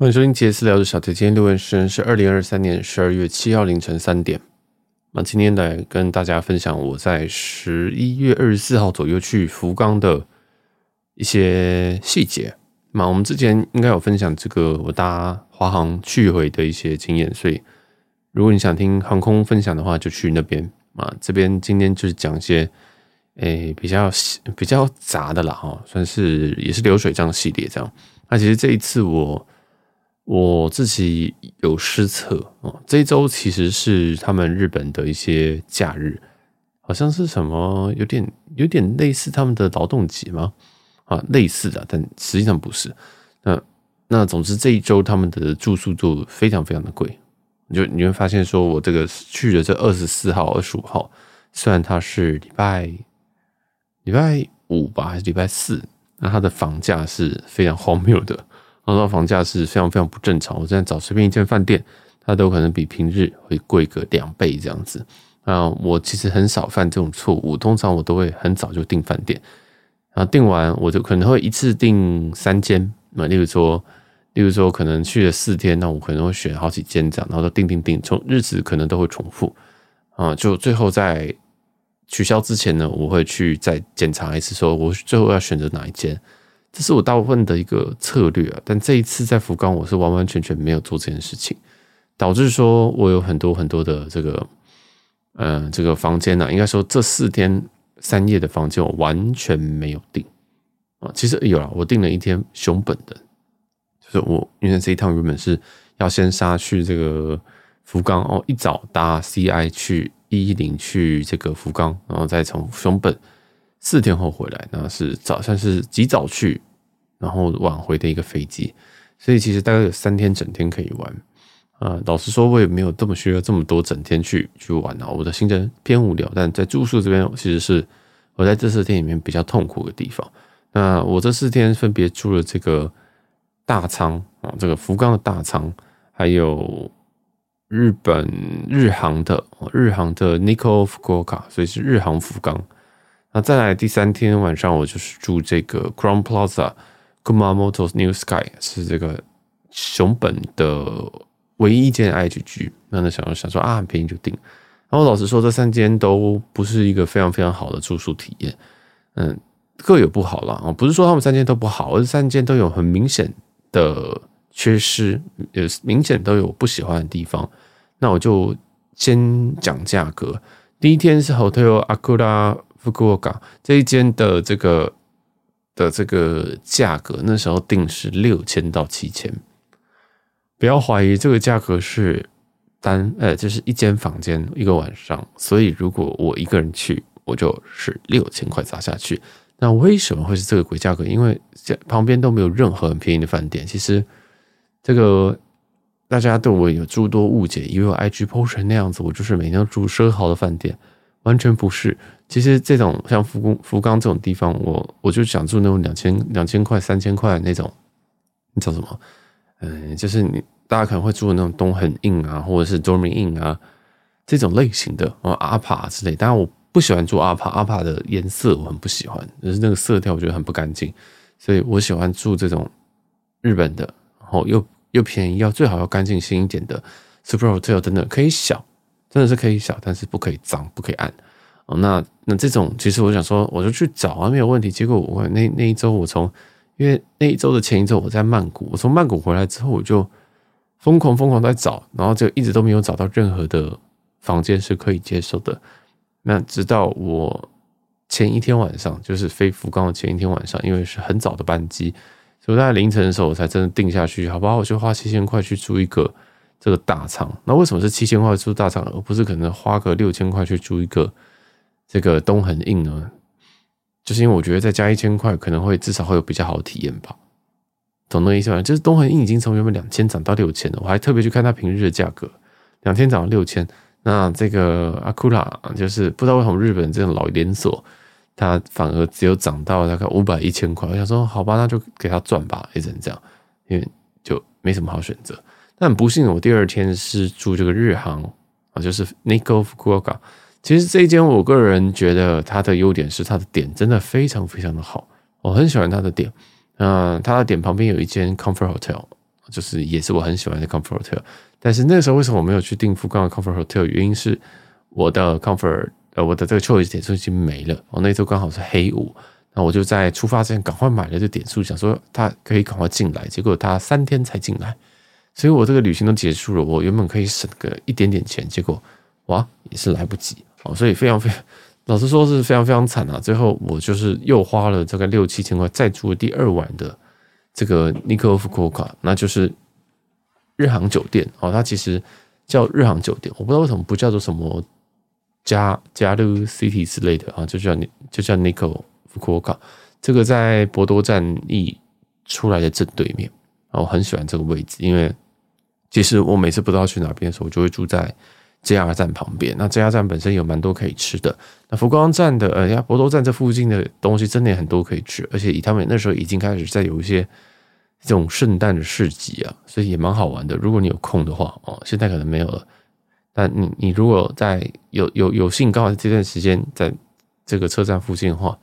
欢迎收听杰斯聊的小铁。今天录音时间是二零二三年十二月七号凌晨三点。那今天来跟大家分享我在十一月二十四号左右去福冈的一些细节。那我们之前应该有分享这个我搭华航去回的一些经验，所以如果你想听航空分享的话，就去那边啊。这边今天就是讲一些诶、比较比较杂的啦，哈，算是也是流水账系列这样。那其实这一次我。我自己有失策哦，这一周其实是他们日本的一些假日，好像是什么有点有点类似他们的劳动节吗？啊，类似的，但实际上不是。那那总之这一周他们的住宿就非常非常的贵，你就你会发现说我这个去的这二十四号、二十五号，虽然它是礼拜礼拜五吧，还是礼拜四，那它的房价是非常荒谬的。然后房价是非常非常不正常，我现在找随便一间饭店，它都可能比平日会贵个两倍这样子。啊，我其实很少犯这种错误，通常我都会很早就订饭店，然后订完我就可能会一次订三间，那例如说，例如说可能去了四天，那我可能会选好几间这样，然后都订订订，从日子可能都会重复，啊，就最后在取消之前呢，我会去再检查一次，说我最后要选择哪一间。这是我大部分的一个策略啊，但这一次在福冈，我是完完全全没有做这件事情，导致说我有很多很多的这个，嗯、呃，这个房间呢、应该说这四天三夜的房间我完全没有订啊。其实有了，我订了一天熊本的，就是我因为这一趟原本是要先杀去这个福冈哦，一早搭 CI 去一一零去这个福冈，然后再从熊本。四天后回来，那是早算是极早去，然后晚回的一个飞机，所以其实大概有三天整天可以玩。啊，老实说，我也没有这么需要这么多整天去去玩啊。我的行程偏无聊，但在住宿这边其实是我在这四天里面比较痛苦的地方。那我这四天分别住了这个大仓啊，这个福冈的大仓，还有日本日航的日航的 Nikko Fukuoka，所以是日航福冈。那再来第三天晚上，我就是住这个 Crown Plaza Kumamoto New Sky，是这个熊本的唯一一间 IHG。那那想要想说啊，很便宜就订。然后老实说，这三间都不是一个非常非常好的住宿体验。嗯，各有不好啦。啊，不是说他们三间都不好，而是三间都有很明显的缺失，有明显都有不喜欢的地方。那我就先讲价格。第一天是 Hotel Akura。福冈这一间的这个的这个价格，那时候定是六千到七千，不要怀疑这个价格是单呃，就是一间房间一个晚上，所以如果我一个人去，我就是六千块砸下去。那为什么会是这个鬼价格？因为旁边都没有任何很便宜的饭店。其实这个大家对我有诸多误解，以为我 IG PO 成那样子，我就是每天都住奢豪的饭店。完全不是，其实这种像福冈福冈这种地方，我我就想住那种两千两千块三千块那种，你叫什么？嗯，就是你大家可能会住的那种东横 INN 啊，或者是 Dormy Inn 啊这种类型的，啊阿帕之类。当然我不喜欢住阿帕，阿帕的颜色我很不喜欢，就是那个色调我觉得很不干净，所以我喜欢住这种日本的，然后又又便宜，要最好要干净新一点的 Super Hotel 等等，可以小。真的是可以小，但是不可以脏，不可以暗。哦，那那这种其实我想说，我就去找啊，没有问题。结果我那那一周，我从因为那一周的前一周我在曼谷，我从曼谷回来之后，我就疯狂疯狂在找，然后就一直都没有找到任何的房间是可以接受的。那直到我前一天晚上，就是飞福冈的前一天晚上，因为是很早的班机，所以在凌晨的时候我才真的定下去，好不好？我就花七千块去租一个。这个大仓，那为什么是七千块住大仓，而不是可能花个六千块去住一个这个东横 INN 呢？就是因为我觉得再加一千块，可能会至少会有比较好的体验吧。懂那意思吗？就是东横 INN 已经从原本两千涨到六千了，我还特别去看它平日的价格，两千涨到六千。那这个阿库拉就是不知道为什么日本这种老连锁，它反而只有涨到大概五百一千块。我想说，好吧，那就给它赚吧，也只能这样，因为就没什么好选择。但不幸，我第二天是住这个日航啊，就是 Niko Fukuoka。其实这一间，我个人觉得它的优点是它的点真的非常非常的好，我很喜欢它的点。嗯，它的点旁边有一间 Comfort Hotel，就是也是我很喜欢的 Comfort Hotel。但是那时候为什么我没有去订福冈的 Comfort Hotel？原因是我的 Comfort 呃我的这个 Choice 点数已经没了。我那周刚好是黑五，那我就在出发之前赶快买了这点数，想说他可以赶快进来。结果他三天才进来，所以我这个旅行都结束了。我原本可以省个一点点钱，结果哇也是来不及哦，所以非常非常。老实说是非常非常惨啊！最后我就是又花了大概六七千块，再住了第二晚的这个 Nikko Fukoka，那就是日航酒店哦。它其实叫日航酒店，我不知道为什么不叫做什么加加路 City 之类的啊，就叫就叫 Nikko Fukoka，。这个在博多站一出来的正对面，我很喜欢这个位置，因为其实我每次不知道去哪边的时候，我就会住在。JR 站旁边，那 JR 站本身有蛮多可以吃的。那福冈站的，呃呀，博多站这附近的东西真的很多可以吃，而且以他们那时候已经开始在有一些这种圣诞的市集啊，所以也蛮好玩的。如果你有空的话，哦，现在可能没有了。但你你如果在有有有幸刚好这段时间在这个车站附近的话，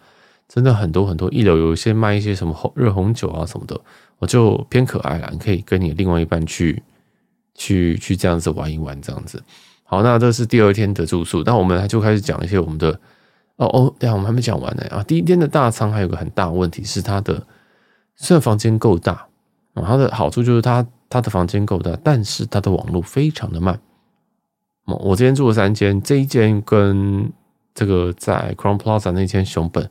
真的很多很多，一楼有一些卖一些什么红热红酒啊什么的，我就偏可爱了。你可以跟你另外一半去去去这样子玩一玩，这样子。好，那这是第二天的住宿，那我们就开始讲一些我们的哦哦，对啊，我们还没讲完呢啊。第一天的大仓还有个很大问题是它的虽然房间够大啊，它的好处就是它它的房间够大，但是它的网络非常的慢。我我今天住了三间，这一间跟这个在 Crown Plaza 那间熊本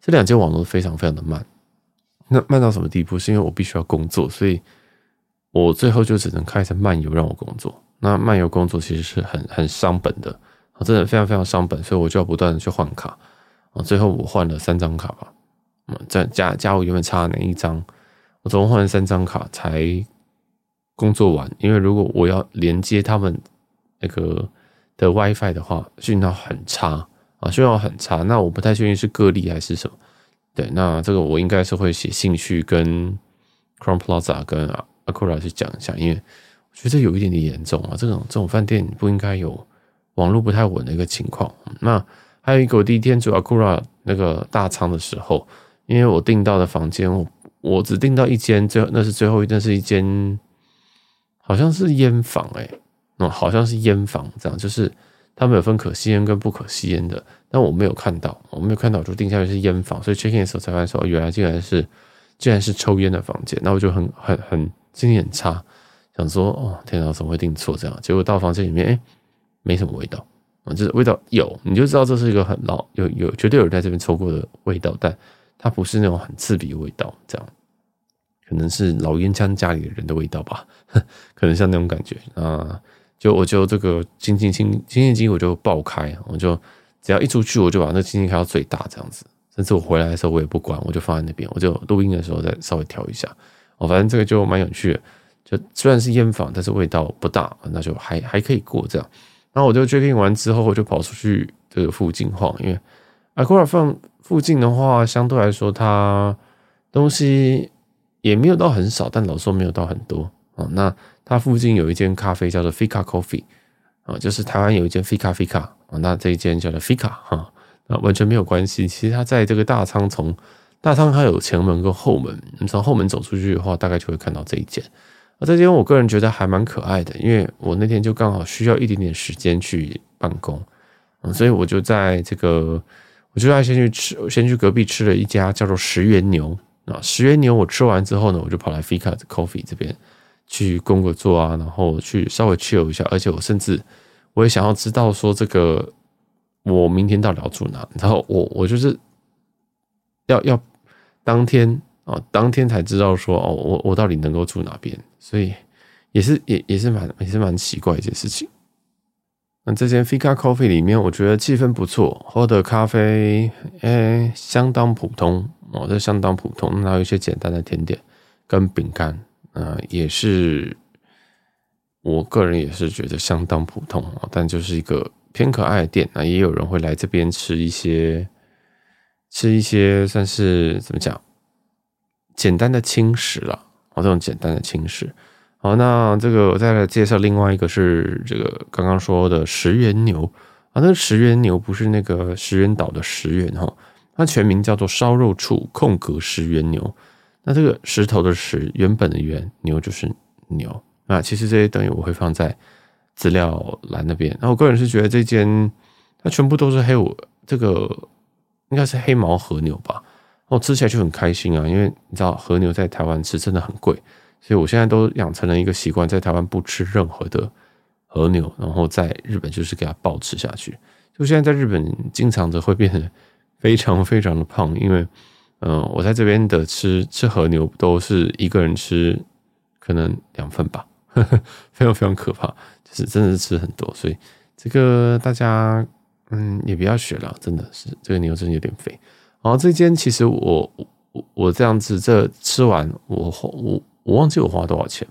这两间网络非常非常的慢。那慢到什么地步？是因为我必须要工作，所以我最后就只能开成漫游让我工作。那漫游工作其实是很很伤本的，真的非常非常伤本，所以我就要不断的去换卡，啊，最后我换了三张卡吧，嗯，在加加我原本差哪一张，我总共换了三张卡才工作完，因为如果我要连接他们那个的 WiFi 的话，讯号很差啊，讯号很差，那我不太确定是个例还是什么，对，那这个我应该是会写信去跟 Crown Plaza 跟 Akura 去讲一下，因为我。觉得有一点点严重啊，这种这种饭店不应该有网络不太稳的一个情况。那还有一个，我第一天住 Akura 那个大仓的时候，因为我订到的房间，我我只订到一间，最那是最后一间，是一间好像是烟房哎、那，好像是烟房这样，就是他们有分可吸烟跟不可吸烟的，但我没有看到，我没有看到，就订下来是烟房，所以 check in 的时候才发现说，原来竟然是竟然是抽烟的房间，那我就很很很心情很差。想说哦，天哪，怎么会订错这样？结果到房间里面，哎，没什么味道啊，就是味道有，你就知道这是一个很老有有绝对有人在这边抽过的味道，但它不是那种很刺鼻的味道，这样可能是老烟枪家里的人的味道吧，可能像那种感觉啊。就我就这个清清清清洁机我就爆开，我就只要一出去我就把那清洁机开到最大这样子，甚至我回来的时候我也不管，我就放在那边，我就录音的时候再稍微调一下。哦，反正这个就蛮有趣的。就虽然是烟房，但是味道不大，那就还还可以过这样。然后我就决定完之后，我就跑出去这个附近晃，因为 a q u a r a 放附近的话，相对来说它东西也没有到很少，但老说没有到很多啊。那它附近有一间咖啡叫做 Fika Coffee 啊，就是台湾有一间 Fika Fika 啊，那这一间叫做 Fika 哈，那完全没有关系。其实它在这个大仓，从大仓它有前门跟后门，你从后门走出去的话，大概就会看到这一间。啊，这间我个人觉得还蛮可爱的，因为我那天就刚好需要一点点时间去办公，所以我就在这个，我就要先去吃，先去隔壁吃了一家叫做石原牛啊，石原牛我吃完之后呢，我就跑来 Fika Coffee 这边去工个作啊，然后去稍微 chill 一下，而且我甚至我也想要知道说这个我明天到底要住哪，然后我我就是要要当天。哦，当天才知道说哦，我我到底能够住哪边，所以也是也也是蛮也是蛮奇怪一件事情。那这间 Fika Coffee 里面，我觉得气氛不错，喝的咖啡诶、相当普通哦，这相当普通，然后有一些简单的甜点跟饼干，呃，也是我个人也是觉得相当普通哦，但就是一个偏可爱的店，那也有人会来这边吃一些吃一些算是怎么讲？简单的轻食了，哦，这种简单的轻食。好，那这个我再来介绍另外一个是这个刚刚说的石原牛啊，那个石原牛不是那个石原岛的石原哈，它全名叫做烧肉处空格石原牛。那这个石头的石，原本的原牛就是牛。那其实这些等于我会放在资料栏那边。那我个人是觉得这间它全部都是黑五，这个应该是黑毛和牛吧。我吃起来就很开心啊，因为你知道和牛在台湾吃真的很贵，所以我现在都养成了一个习惯，在台湾不吃任何的和牛，然后在日本就是给它暴吃下去。就现在在日本经常的会变得非常非常的胖，因为嗯、我在这边的吃吃和牛都是一个人吃可能两份吧，呵呵，非常非常可怕，就是真的是吃很多，所以这个大家嗯也不要学了，真的是这个牛真的有点肥。然后这间其实我我我这样子这吃完我我我忘记我花多少钱，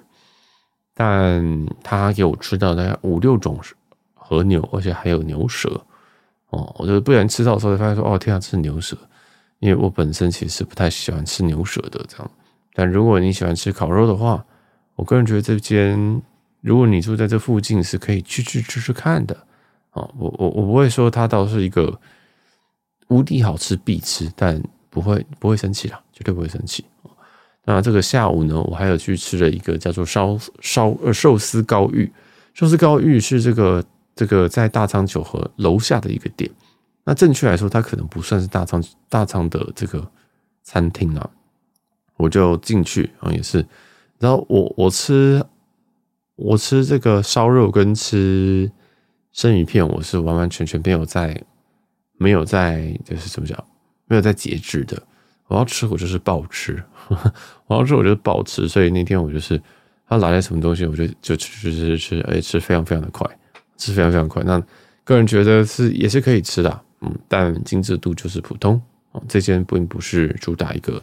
但他给我吃到大概五六种和牛，而且还有牛舌哦，我就不然吃到的时候发现说哦天啊，这是牛舌，因为我本身其实不太喜欢吃牛舌的这样，但如果你喜欢吃烤肉的话，我个人觉得这间如果你住在这附近是可以去去吃吃看的哦，我我我不会说它倒是一个。无敌好吃必吃，但不会不会生气啦，绝对不会生气。那这个下午呢，我还有去吃了一个叫做烧烧呃寿司高玉，寿司高玉是这个这个在大仓九和楼下的一个店。那正确来说，它可能不算是大仓大仓的这个餐厅啊。我就进去啊，也是，然后我我吃我吃这个烧肉跟吃生鱼片，我是完完全全没有在。没有在，就是怎么讲，没有在节制的。我要吃，我就是暴吃；我要吃，我就是暴吃。所以那天我就是，他拿来什么东西，我就就吃吃吃吃，而且吃非常非常的快，吃非常非常快。那个人觉得是也是可以吃的，嗯，但精致度就是普通。啊，这间并不是主打一个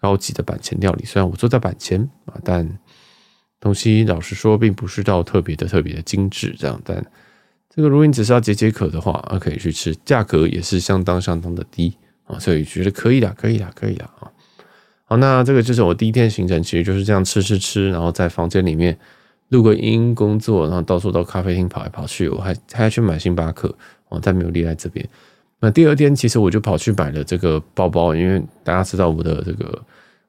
高级的板前料理，虽然我坐在板前啊，但东西老实说，并不是到特别的特别的精致这样，但。这个如果你只是要解解渴的话，啊，可以去吃，价格也是相当相当的低啊，所以觉得可以的，可以的，可以的啊。好，那这个就是我第一天行程，其实就是这样吃吃吃，然后在房间里面录个音工作，然后到处到咖啡厅跑来跑去，我还还要去买星巴克，我再没有离开这边。那第二天其实我就跑去买了这个包包，因为大家知道我的这个，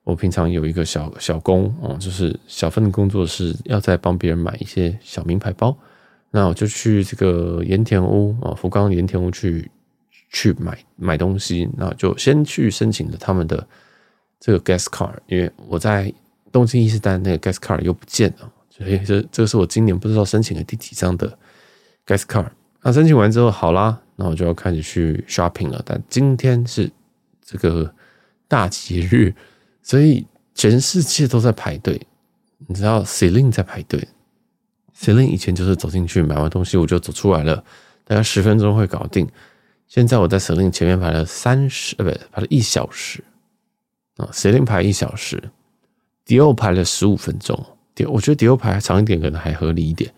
我平常有一个小小工哦，就是小份的工作是要在帮别人买一些小名牌包。那我就去这个盐田屋啊，福冈盐田屋去去买买东西，那就先去申请了他们的这个 guest card，因为我在东京伊势丹那个 guest card 又不见了，所以这这个是我今年不知道申请的第几张的 guest card。那申请完之后，好啦，那我就要开始去 shopping 了。但今天是这个大节日，所以全世界都在排队，你知道 Celine 在排队。Celine 以前就是走进去买完东西我就走出来了，大概十分钟会搞定。现在我在 Celine 前面排了三十，呃，不，排了一小时啊。Celine 排一小时，Dior 排了十五分钟。Dior 我觉得 Dior 排长一点可能还合理一点，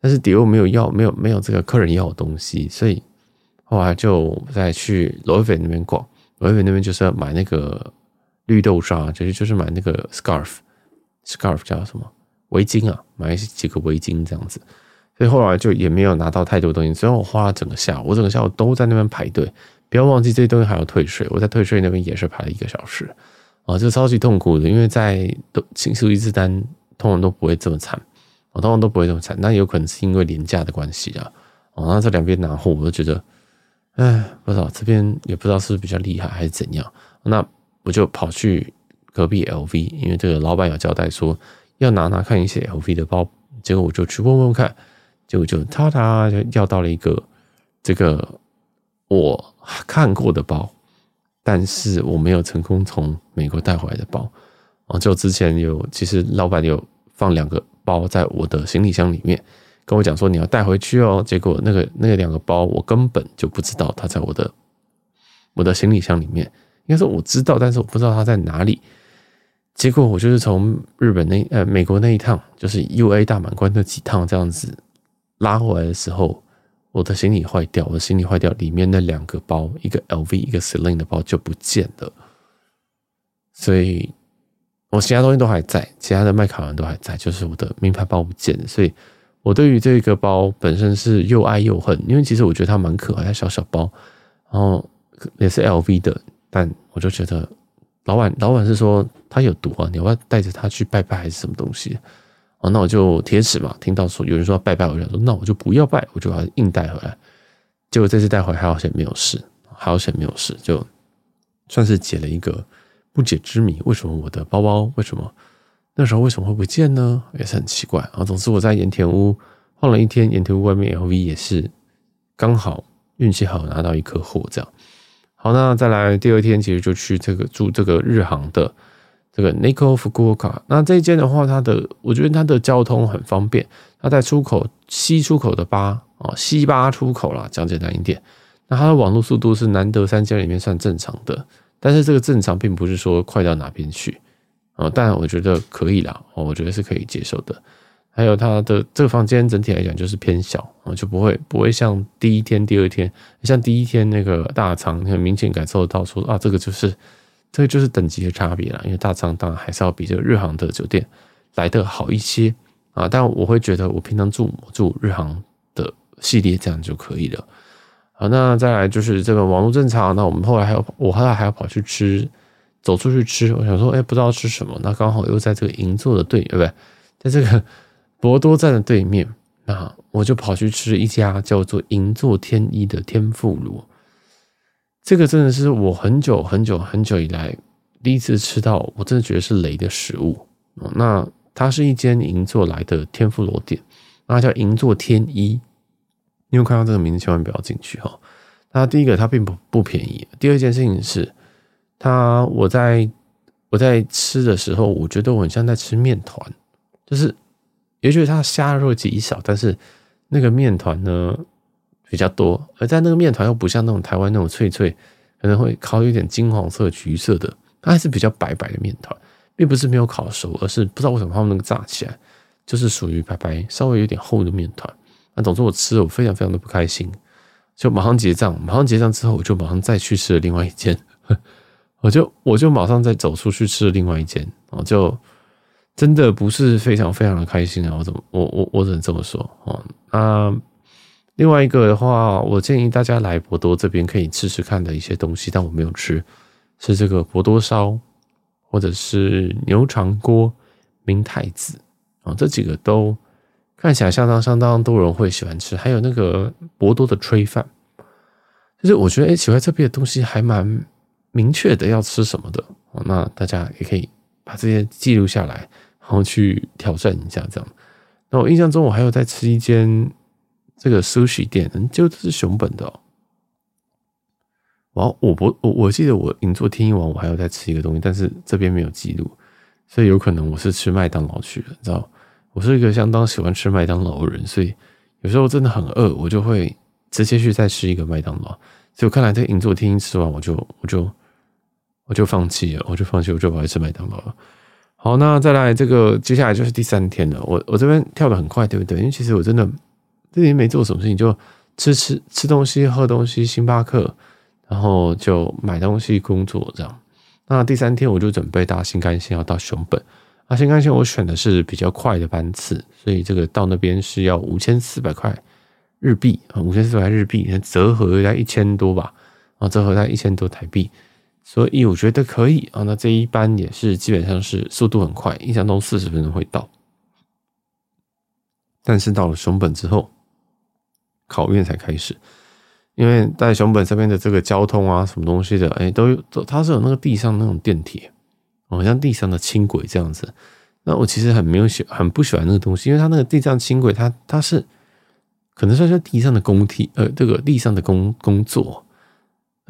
但是 Dior 没有要，没有没有这个客人要的东西，所以后来就再去 Loewe 那边逛。Loewe 那边就是要买那个绿豆沙，就是就是买那个 scarf，scarf 叫什么？围巾啊，买几个围巾这样子，所以后来就也没有拿到太多东西。所以我花了整个下午，我整个下午都在那边排队。不要忘记这些东西还要退税，我在退税那边也是排了一个小时啊，就超级痛苦的。因为在都新宿伊势丹通常都不会这么惨，我通常都不会这么惨。那有可能是因为廉价的关系啊。哦，那这两边拿货，我都觉得，哎，不知道这边也不知道是不是比较厉害还是怎样。那我就跑去隔壁 LV，因为这个老板有交代说。要拿拿看一些 LV 的包，结果我就去问问看，结果就他他就要到了一个这个我看过的包，但是我没有成功从美国带回来的包。哦，就之前有其实老板有放两个包在我的行李箱里面，跟我讲说你要带回去哦。结果那个那两个包我根本就不知道它在我的我的行李箱里面，应该说我知道，但是我不知道它在哪里。结果我就是从日本那呃美国那一趟，就是 UA 大满贯那几趟这样子拉回来的时候，我的行李坏掉，我的行李坏掉，里面那两个包，一个 LV 一个 Celine 的包就不见了。所以我其他东西都还在，其他的麦卡伦都还在，就是我的名牌包不见了。所以我对于这个包本身是又爱又恨，因为其实我觉得它蛮可爱，小小包，然后也是 LV 的，但我就觉得。老板，老板是说他有毒啊！你要不要带着他去拜拜还是什么东西？哦，那我就铁齿嘛，听到说有人说要拜拜，我就说那我就不要拜，我就把它硬带回来。结果这次带回来还好险没有事，还好险没有事，就算是解了一个不解之谜。为什么我的包包为什么那时候为什么会不见呢？也是很奇怪啊。总之我在盐田屋晃了一天，盐田屋外面 LV 也是刚好运气好拿到一颗货这样。好，那再来第二天，其实就去这个住这个日航的这个 Niko Fukuoka。那这一间的话，它的我觉得它的交通很方便。它在出口西出口的八啊西八出口啦，讲简单一点。那它的网络速度是难得三间里面算正常的，但是这个正常并不是说快到哪边去啊，但我觉得可以啦，我觉得是可以接受的。还有它的这个房间整体来讲就是偏小啊，就不会不会像第一天、第二天，像第一天那个大仓，很明显感受到说啊，这个就是这个就是等级的差别啦。因为大仓当然还是要比这个日航的酒店来得好一些啊，但我会觉得我平常住住日航的系列这样就可以了。好，那再来就是这个网络正常，那我们后来还要我后来还要跑去吃，走出去吃，我想说，哎，不知道吃什么，那刚好又在这个银座的对，对不对？在这个。博多站的对面，那我就跑去吃一家叫做银座天一的天妇罗。这个真的是我很久很久很久以来第一次吃到，我真的觉得是雷的食物。那它是一间银座来的天妇罗店，那叫银座天一。你有看到这个名字，千万不要进去哈。那第一个，它并不不便宜；第二件事情是，它我在我在吃的时候，我觉得我很像在吃面团，就是。也许它虾肉极少，但是那个面团呢比较多，而在那个面团又不像那种台湾那种脆脆，可能会烤有点金黄色、橘色的，它还是比较白白的面团，并不是没有烤熟，而是不知道为什么他们那个炸起来就是属于白白、稍微有点厚的面团。那总之我吃了，我非常非常的不开心，就马上结账，马上结账之后，我就马上再去吃了另外一间，我就我就马上再走出去吃了另外一间，我就。真的不是非常非常的开心啊！我怎么我我我只能这么说哦。那另外一个的话，我建议大家来博多这边可以吃吃看的一些东西，但我没有吃，是这个博多烧，或者是牛肠锅、明太子啊，这几个都看起来相当相当多人会喜欢吃。还有那个博多的炊饭，就是我觉得哎，奇怪这边的东西还蛮明确的要吃什么的。那大家也可以把这些记录下来。然后去挑战一下，这样。那我印象中，我还有在吃一间这个 sushi 店，就是熊本的哦。我我不我我记得我银座天一王，我还有在吃一个东西，但是这边没有记录，所以有可能我是吃麦当劳去了，你知道？我是一个相当喜欢吃麦当劳的人，所以有时候真的很饿，我就会直接去再吃一个麦当劳。所以我看来这个银座天一吃完，我就我就我就放弃了，我就放弃，我就跑去吃麦当劳了。好，那再来这个，接下来就是第三天了。我我这边跳得很快，对不对？因为其实我真的这里没做什么事情，就吃吃吃东西、喝东西、星巴克，然后就买东西、工作这样。那第三天我就准备搭新干线要到熊本。那新干线我选的是比较快的班次，所以这个到那边是要五千四百块日币啊，五千四百日币折合在一千多吧，啊，折合在一千多台币。所以我觉得可以啊，那这一班也是基本上是速度很快，印象中四十分钟会到。但是到了熊本之后，考验才开始，因为在熊本这边的这个交通啊，什么东西的，哎，都都它是有那个地上那种电铁，好像地上的轻轨这样子。那我其实很没有喜，很不喜欢那个东西，因为它那个地上轻轨，它它是可能算是地上的工体，呃，这个地上的工工作。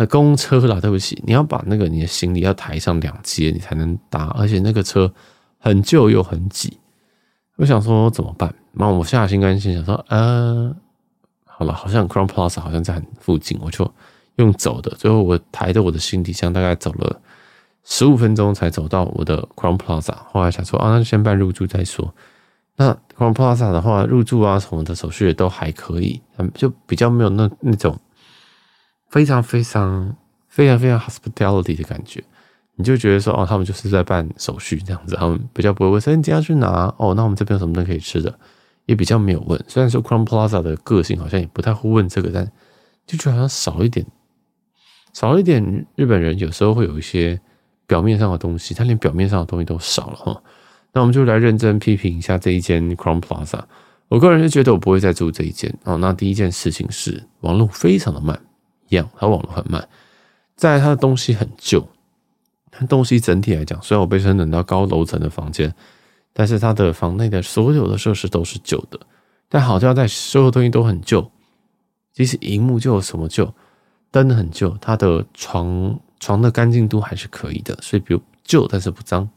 那，公车啦，对不起，你要把那个你的行李要抬上两阶，你才能搭，而且那个车很旧又很挤。我想说怎么办？那我下心甘心，想说，呃，好了，好像 Crown Plaza 好像在很附近，我就用走的。最后我抬着我的行李箱，大概走了十五分钟才走到我的 Crown Plaza。后来想说，啊，那就先办入住再说。那 Crown Plaza 的话，入住啊什么的手续也都还可以，就比较没有那那种。非常非常非常非常 hospitality 的感觉，你就觉得说哦，他们就是在办手续这样子，他们比较不会问说你今天要去哪哦，那我们这边有什么东西可以吃的，也比较没有问。虽然说 Crown Plaza 的个性好像也不太会问这个，但就觉得好像少一点，少一点。日本人有时候会有一些表面上的东西，他连表面上的东西都少了哈。那我们就来认真批评一下这一间 Crown Plaza。我个人是觉得我不会再住这一间哦。那第一件事情是网络非常的慢，一样，它网络很慢。再来，它的东西很旧，它东西整体来讲，虽然我被升等到高楼层的房间，但是它的房内的所有的设施都是旧的。但好像在所有东西都很旧，即使荧幕旧什么旧，灯很旧，它的床床的干净度还是可以的。所以，比如旧但是不脏。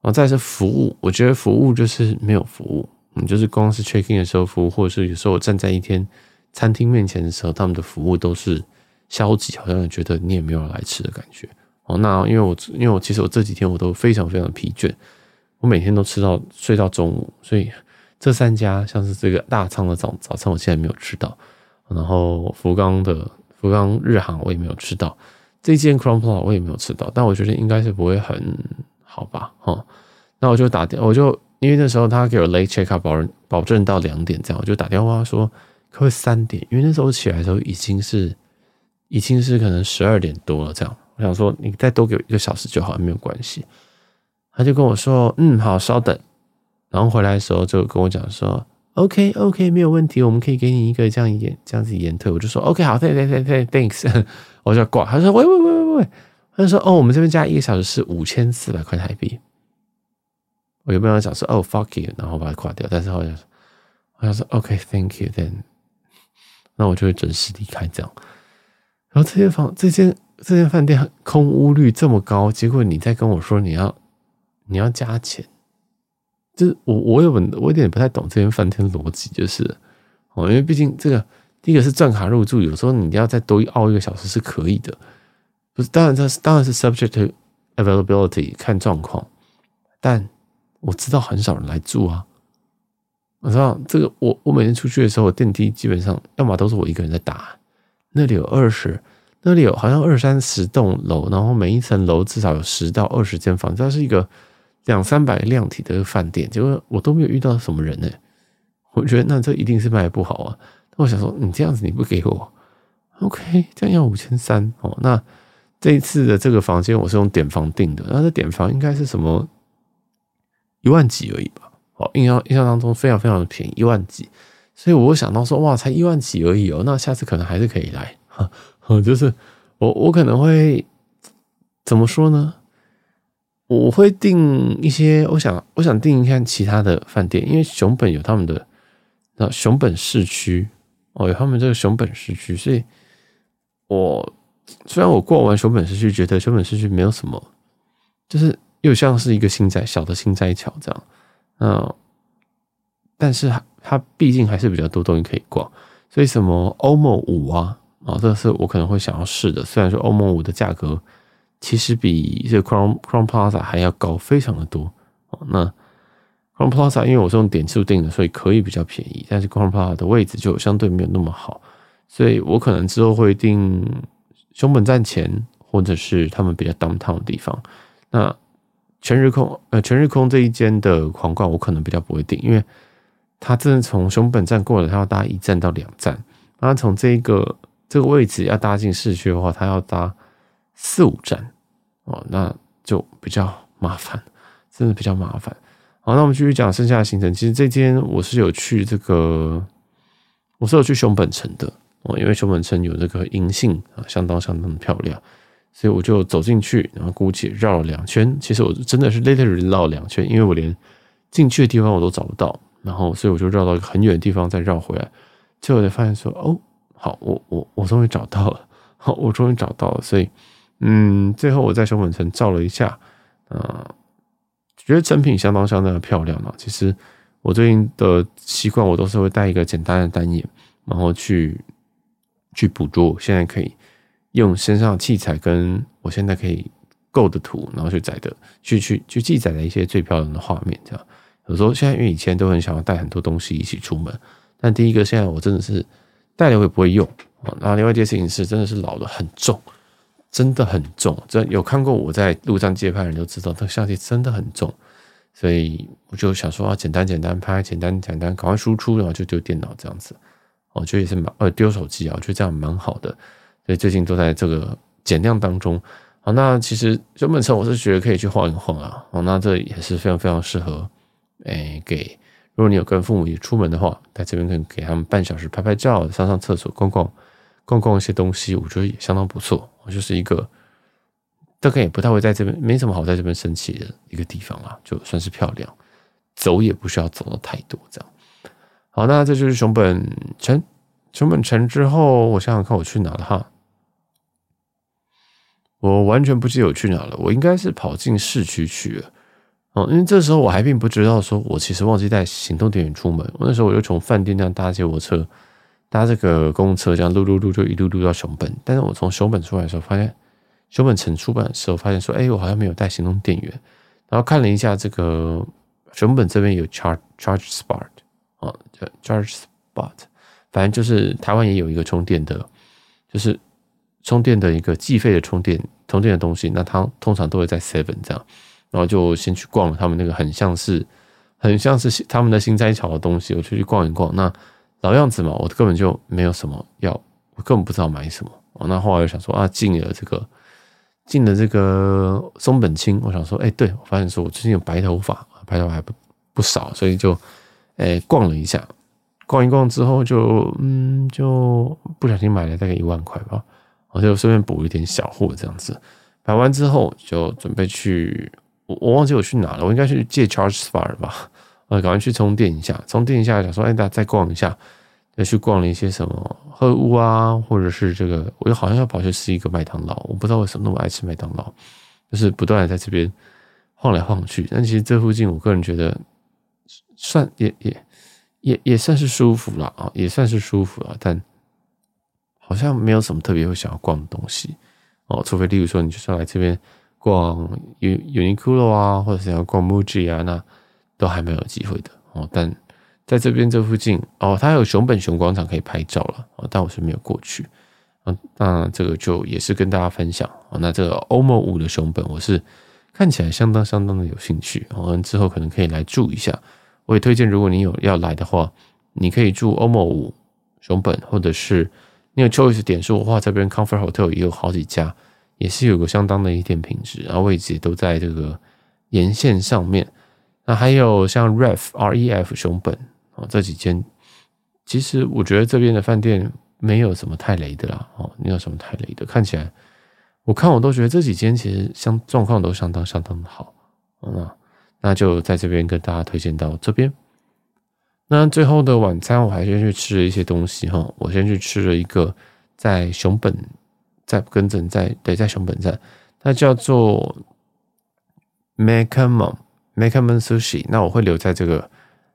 然后再是服务，我觉得服务就是没有服务。嗯，就是光是 check in 的时候服务，或者是有时候我站在一天餐厅面前的时候，他们的服务都是消极，好像觉得你也没有来吃的感觉。哦，那因为我因为我其实我这几天我都非常非常疲倦，我每天都吃到睡到中午，所以这三家像是这个大仓的早早餐，我现在没有吃到。然后福冈的福冈日航我也没有吃到，这间 Crown Plaza 我也没有吃到，但我觉得应该是不会很好吧？哈，那我就打电，我就。因为那时候他给我 late check up 保保证到两点这样，我就打电话说可不可以三点？因为那时候起来的时候已经是已经是可能十二点多了这样。我想说你再多给我一个小时就好，没有关系。他就跟我说嗯好，稍等。然后回来的时候就跟我讲说 OK OK 没有问题，我们可以给你一个这样延这样子延退。我就说 OK 好，对对对对，Thanks。我就挂。他说喂喂喂喂喂，他就说哦，我们这边加一个小时是五千四百块台币。我有没有想说哦，fuck you，然后把它挂掉？但是好像，我想说，OK，thank you，then，那我就会准时离开这样。然后这间房，这间这间饭店空屋率这么高，结果你再跟我说你要你要加钱，就是我我有我有点不太懂这间饭店的逻辑，就是哦，因为毕竟这个第一个是钻卡入住，有时候你要再多熬一个小时是可以的，不是？当然这是当然是 subject to availability 看状况，但。我知道很少人来住啊，我知道这个我，我每天出去的时候，电梯基本上要么都是我一个人在打。那里有二十，那里有好像二三十栋楼，然后每一层楼至少有十到二十间房，它是一个两三百量体的饭店，结果我都没有遇到什么人呢。我觉得那这一定是卖不好啊。那我想说，你这样子你不给我，OK，这样要五千三哦。那这一次的这个房间我是用点房订的，那这点房应该是什么？一万几而已吧，哦，印象印象当中非常非常的便宜，一万几，所以我想到说，哇，才一万几而已哦，那下次可能还是可以来，哈，就是我我可能会怎么说呢？我会订一些，我想我想订一看其他的饭店，因为熊本有他们的那熊本市区哦，有他们这个熊本市区，所以我虽然我过完熊本市区，觉得熊本市区没有什么，就是。又像是一个心斋小的心斋桥这样，嗯，但是它毕竟还是比较多东西可以逛，所以什么欧盟五啊，啊，这是我可能会想要试的。虽然说欧盟五的价格其实比这 Crown Crown Plaza 还要高，非常的多。那 Crown Plaza 因为我是用点数订的，所以可以比较便宜，但是 Crown Plaza 的位置就相对没有那么好，所以我可能之后会订熊本站前，或者是他们比较 downtown 的地方。那全日空，呃，全日空这一间的皇冠我可能比较不会订，因为它真的从熊本站过来，它要搭一站到两站，然后从这个这个位置要搭进市区的话，它要搭四五站哦，那就比较麻烦，真的比较麻烦。好，那我们继续讲剩下的行程。其实这间我是有去这个，我是有去熊本城的哦，因为熊本城有这个银杏啊，相当相当的漂亮。所以我就走进去，然后姑且绕了两圈。其实我真的是 literally 绕了两圈，因为我连进去的地方我都找不到。然后，所以我就绕到很远的地方再绕回来。最后才发现说，哦，好，我我 我终于找到了，好，我终于找到了。所以，嗯，最后我在熊本城照了一下，啊，觉得成品相当相当的漂亮嘛。其实我最近的习惯，我都是会带一个简单的单眼，然后去去捕捉。现在可以。用身上的器材跟我现在可以构的图，然后去载的，去去去记载的一些最漂亮的画面，这样。有时候现在因为以前都很想要带很多东西一起出门，但第一个现在我真的是带了我也不会用啊。然后另外一件事情是，真的是老了很重，真的很重。这有看过我在路上街拍的人都知道，这相机真的很重，所以我就想说啊，简单简单拍，简单简单，赶快输出，然后就丢电脑这样子。我觉得也是蛮呃丢手机啊，我觉得这样蛮好的。所以最近都在这个减量当中，好，那其实熊本城我是觉得可以去晃一晃啊。哦，那这也是非常非常适合，诶，给如果你有跟父母一起出门的话，在这边可以给他们半小时拍拍照、上上厕所、逛逛、逛逛一些东西，我觉得也相当不错。就是一个大概也不太会在这边，没什么好在这边生气的一个地方啊，就算是漂亮，走也不需要走的太多，这样。好，那这就是熊本城。熊本城之后，我想想看我去哪了哈。我完全不记得我去哪了，我应该是跑进市区去了，哦，因为这时候我还并不知道，说我其实忘记带行动电源出门。那时候我就从饭店这样搭接我车，搭这个公车，这样噜噜噜就一路噜到熊本。但是我从熊本出来的时候，发现熊本城出版的时候，发现说，哎，我好像没有带行动电源。然后看了一下这个熊本这边有 charge charge spot 啊，叫 charge spot，反正就是台湾也有一个充电的，就是充电的一个计费的充电。同店的东西，那他通常都会在 Seven 这样，然后就先去逛了他们那个很像是很像是他们的心斋桥的东西，我就去逛一逛。那老样子嘛，我根本就没有什么要，我根本不知道买什么。那后来又想说啊，进了这个进了这个松本清，我想说，哎，对，我发现说我最近有白头发，白头发还不不少，所以就哎逛了一下，逛一逛之后就嗯就不小心买了大概一万块吧。我就顺便补一点小货，这样子摆完之后就准备去，我我忘记我去哪了，我应该去借 Charge Spot 吧，我赶快去充电一下，充电一下，想说哎，大家再逛一下，再去逛了一些什么喝屋啊，或者是这个，我又好像要跑去吃一个麦当劳，我不知道为什么那么爱吃麦当劳，就是不断的在这边晃来晃去，但其实这附近我个人觉得算也也也也算是舒服了啊，也算是舒服了，但。好像没有什么特别会想要逛的东西哦，除非例如说你就是来这边逛 Uniqlo 啊，或者是要逛 Muji 啊，那都还没有机会的哦。但在这边这附近哦，它有熊本熊广场可以拍照了哦，但我是没有过去嗯。那这个就也是跟大家分享哦。那这个 OMO 五的熊本，我是看起来相当相当的有兴趣哦。之后可能可以来住一下，我也推荐，如果你有要来的话，你可以住 OMO 五熊本，或者是。你有 Choice 点数的话，这边 Comfort Hotel 也有好几家，也是有个相当的一点品质，然后位置也都在这个沿线上面。那还有像 Ref R E F 熊本哦，这几间，其实我觉得这边的饭店没有什么太雷的啦哦，没有什么太雷的，看起来我看我都觉得这几间其实相状况都相当相当的好。那那就在这边跟大家推荐到这边。那最后的晚餐，我还先去吃了一些东西哈。我先去吃了一个在熊本，在跟着在对，在熊本站，它叫做 Mekaman Mekaman Sushi。那我会留在这个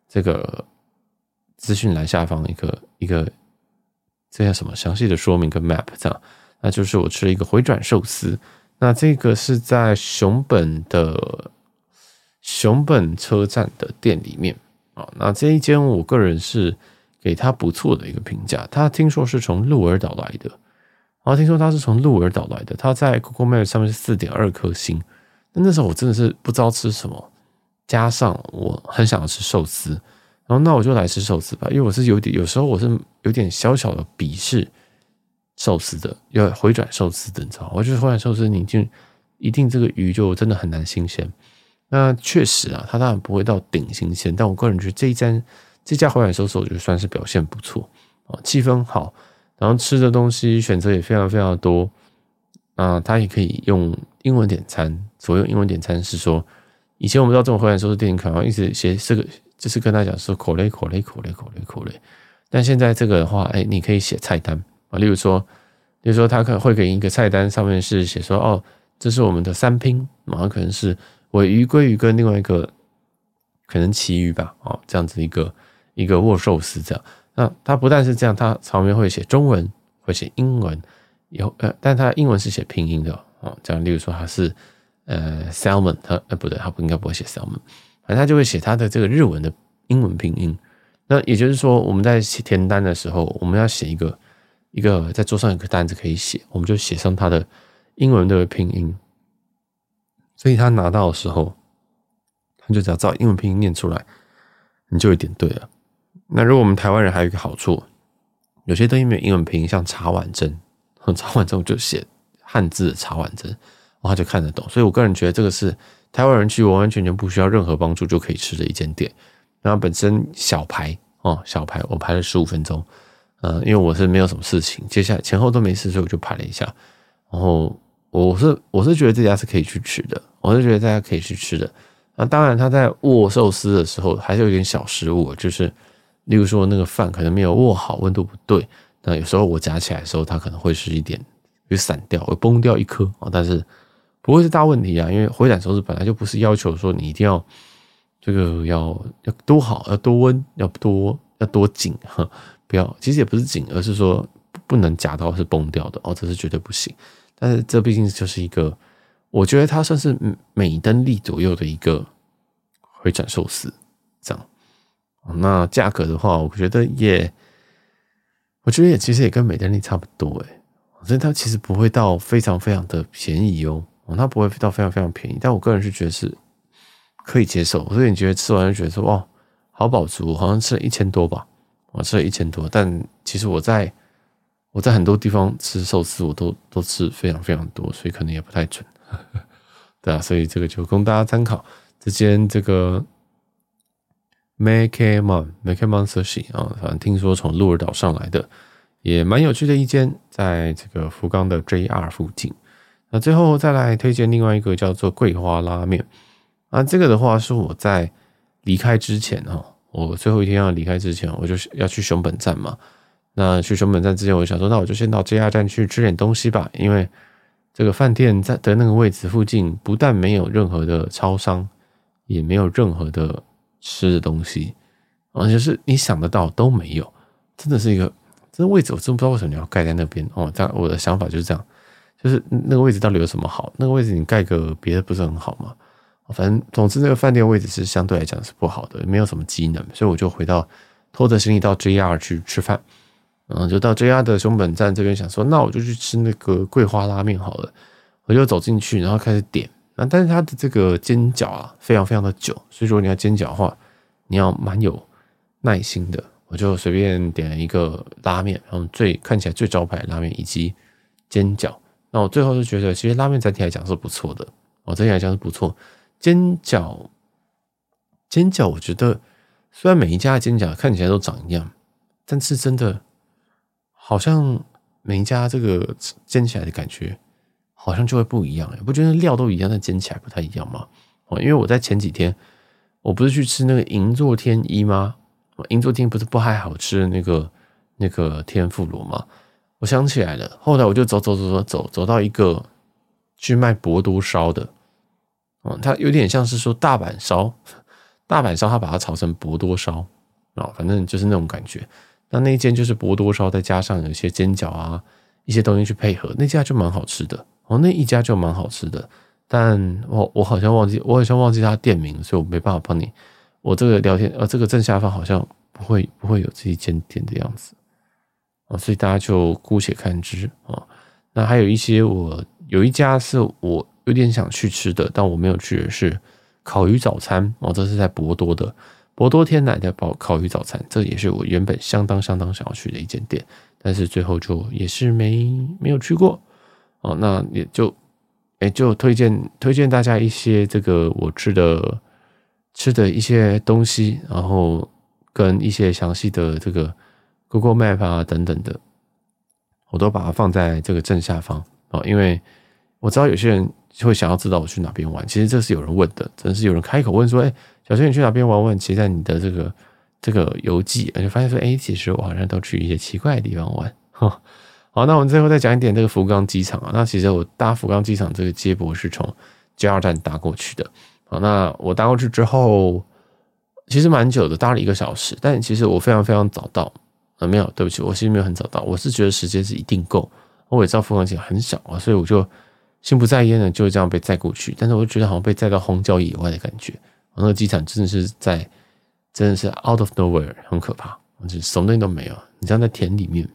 这个资讯栏下方一个一个这叫什么详细的说明跟 map 这样。那就是我吃了一个回转寿司。那这个是在熊本的熊本车站的店里面。那这一间我个人是给他不错的一个评价。他听说是从鹿儿岛来的，然后听说他是从鹿儿岛来的。他在 Google Map 上面是四点二颗星。那那时候我真的是不知道吃什么，加上我很想要吃寿司，然后那我就来吃寿司吧。因为我是有点，有时候我是有点小小的鄙视寿司的，要回转寿司的，你知道？我觉得回转寿司，你就一定这个鱼就真的很难新鲜。那确实啊，它当然不会到顶新鲜，但我个人觉得这一站这家回转寿司，我觉得算是表现不错啊，气氛好，然后吃的东西选择也非常非常多啊，它也可以用英文点餐。所谓英文点餐是说，以前我们知道这种回转寿司店可能一直写这个，就是跟他讲说口雷口雷口雷口雷口雷，但现在这个的话，哎，你可以写菜单啊，例如说，例如说他可能会给一个菜单，上面是写说哦，这是我们的三拼，然后可能是。鮪鱼、鲑鱼跟另外一个可能旗鱼吧，哦，这样子一个一个握寿司这样。那它不但是这样，它旁边会写中文，会写英文，有呃，但它英文是写拼音的哦。这样，例如说它是呃 salmon，它呃不对，它不应该不会写 salmon，反正它就会写它的这个日文的英文拼音。那也就是说，我们在写填单的时候，我们要写一个一个在桌上有个单子可以写，我们就写上它的英文的拼音。所以他拿到的时候，他就只要照英文拼音念出来，你就有点对了。那如果我们台湾人还有一个好处，有些东西没有英文拼音，像茶碗蒸，茶碗蒸我就写汉字茶碗蒸，他就看得懂。所以我个人觉得这个是台湾人去完完全全不需要任何帮助就可以吃的一间店。然后本身小排哦，小排我排了十五分钟，嗯，因为我是没有什么事情，接下来前后都没事，所以我就排了一下。然后我是我是觉得这家是可以去吃的，我是觉得大家可以去吃的。那当然他在握寿司的时候还是有点小失误，就是例如说那个饭可能没有握好，温度不对。那有时候我夹起来的时候，它可能会是一点会散掉，会崩掉一颗啊，但是不会是大问题啊，因为回转寿司本来就不是要求说你一定要这个要要多好，要多温，要多要多紧哈，不要，其实也不是紧，而是说不能夹到是崩掉的哦，这是绝对不行。但是这毕竟就是一个，我觉得它算是美登利左右的一个回转寿司，这样。那价格的话，我觉得也。我觉得也其实也跟美登利差不多诶，所以它其实不会到非常非常的便宜哦，它不会到非常非常便宜，但我个人是觉得是可以接受。所以你觉得吃完就觉得说哇，好饱足，好像吃了一千多吧，我吃了一千多，但其实我在我在很多地方吃寿司，我都都吃非常非常多，所以可能也不太准，对啊，所以这个就供大家参考。这间这个。Makemon，Makemon Sushi 啊，反正听说从鹿儿岛上来的，也蛮有趣的一间，在这个福冈的 JR 附近。那最后再来推荐另外一个叫做桂花拉面啊，这个的话是我在离开之前哈，我最后一天要离开之前，我就要去熊本站嘛。那去熊本站之前，我想说，那我就先到 JR 站去吃点东西吧，因为这个饭店在的那个位置附近，不但没有任何的超商，也没有任何的。吃的东西，而且是你想得到都没有，真的是一个这个位置，我真不知道为什么你要盖在那边哦。但我的想法就是这样，就是那个位置到底有什么好？那个位置你盖个别的不是很好吗？反正总之那个饭店位置是相对来讲是不好的，没有什么机能，所以我就回到拖着行李到 JR 去吃饭，嗯，就到 JR 的熊本站这边，想说那我就去吃那个桂花拉面好了，我就走进去，然后开始点。那但是它的这个煎饺啊，非常非常的久，所以说你要煎饺的话，你要蛮有耐心的。我就随便点了一个拉面，然后最看起来最招牌的拉面以及煎饺。那我最后就觉得，其实拉面整体来讲是不错的，哦，整体来讲是不错。煎饺，煎饺，我觉得虽然每一家的煎饺看起来都长一样，但是真的好像每一家这个煎起来的感觉。好像就会不一样，不觉得料都一样，但煎起来不太一样吗？哦，因为我在前几天，我不是去吃那个银座天一吗？银座天不是不太好吃的那个那个天妇罗吗？我想起来了，后来我就走走走走走走到一个去卖博多烧的，哦，它有点像是说大阪烧，大阪烧它把它炒成博多烧啊，反正就是那种感觉。那那一间就是博多烧，再加上有一些煎饺啊，一些东西去配合，那家就蛮好吃的。哦，那一家就蛮好吃的，但我我好像忘记，我好像忘记他店名，所以我没办法帮你。我这个聊天，呃，这个正下方好像不会不会有这一间店的样子啊，所以大家就姑且看之啊。那还有一些我有一家是我有点想去吃的，但我没有去的是烤鱼早餐哦，这是在博多的博多天乃的烤烤鱼早餐，这也是我原本相当相当想要去的一间店，但是最后就也是没没有去过。哦，那也就，哎，就推荐推荐大家一些这个我吃的吃的一些东西，然后跟一些详细的这个 Google Map 啊等等的，我都把它放在这个正下方哦，因为我知道有些人就会想要知道我去哪边玩，其实这是有人问的，真是有人开口问说，哎，小轩你去哪边玩玩？其实在你的这个这个游记，就发现说，哎，其实我好像都去一些奇怪的地方玩，好，那我们最后再讲一点这个福冈机场啊。那其实我搭福冈机场这个接驳是从 JR 站搭过去的。好，那我搭过去之后，其实蛮久的，搭了一个小时。但其实我非常非常早到啊，没有，对不起，我其实没有很早到。我是觉得时间是一定够。我也知道福冈机场很小啊，所以我就心不在焉的就这样被载过去。但是我就觉得好像被载到荒郊野外的感觉。我那个机场真的是在，真的是 out of nowhere，很可怕，就什么东西都没有。你像在田里面。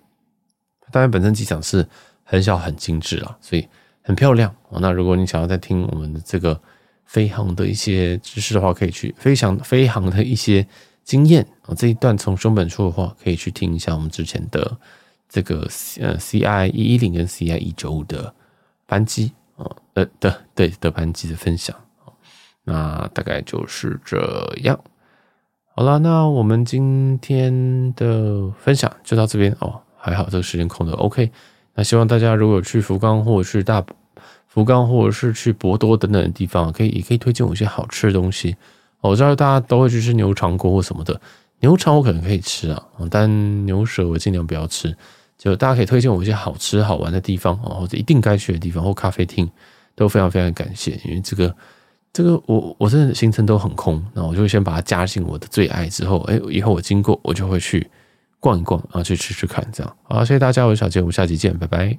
当然，本身机场是很小很精致啊，所以很漂亮。那如果你想要再听我们的这个飞航的一些知识的话，可以去飞翔飞航的一些经验啊。这一段从熊本处的话，可以去听一下我们之前的这个呃 CI 一一零跟 CI 一九五的班机哦，呃的对的班级的分享。那大概就是这样。好了，那我们今天的分享就到这边哦。还好这个时间空的 OK。那希望大家如果去福冈或者是大福冈或者是去博多等等的地方，可以也可以推荐我一些好吃的东西。我知道大家都会去吃牛肠锅或什么的，牛肠我可能可以吃啊，但牛舌我尽量不要吃。就大家可以推荐我一些好吃好玩的地方哦，或者一定该去的地方或咖啡厅，都非常非常感谢。因为这个这个我我真的行程都很空，那我就先把它加进我的最爱，之后哎，以后我经过我就会去逛一逛，然后去吃吃看，这样好，谢谢大家，我是小杰，我们下期见，拜拜。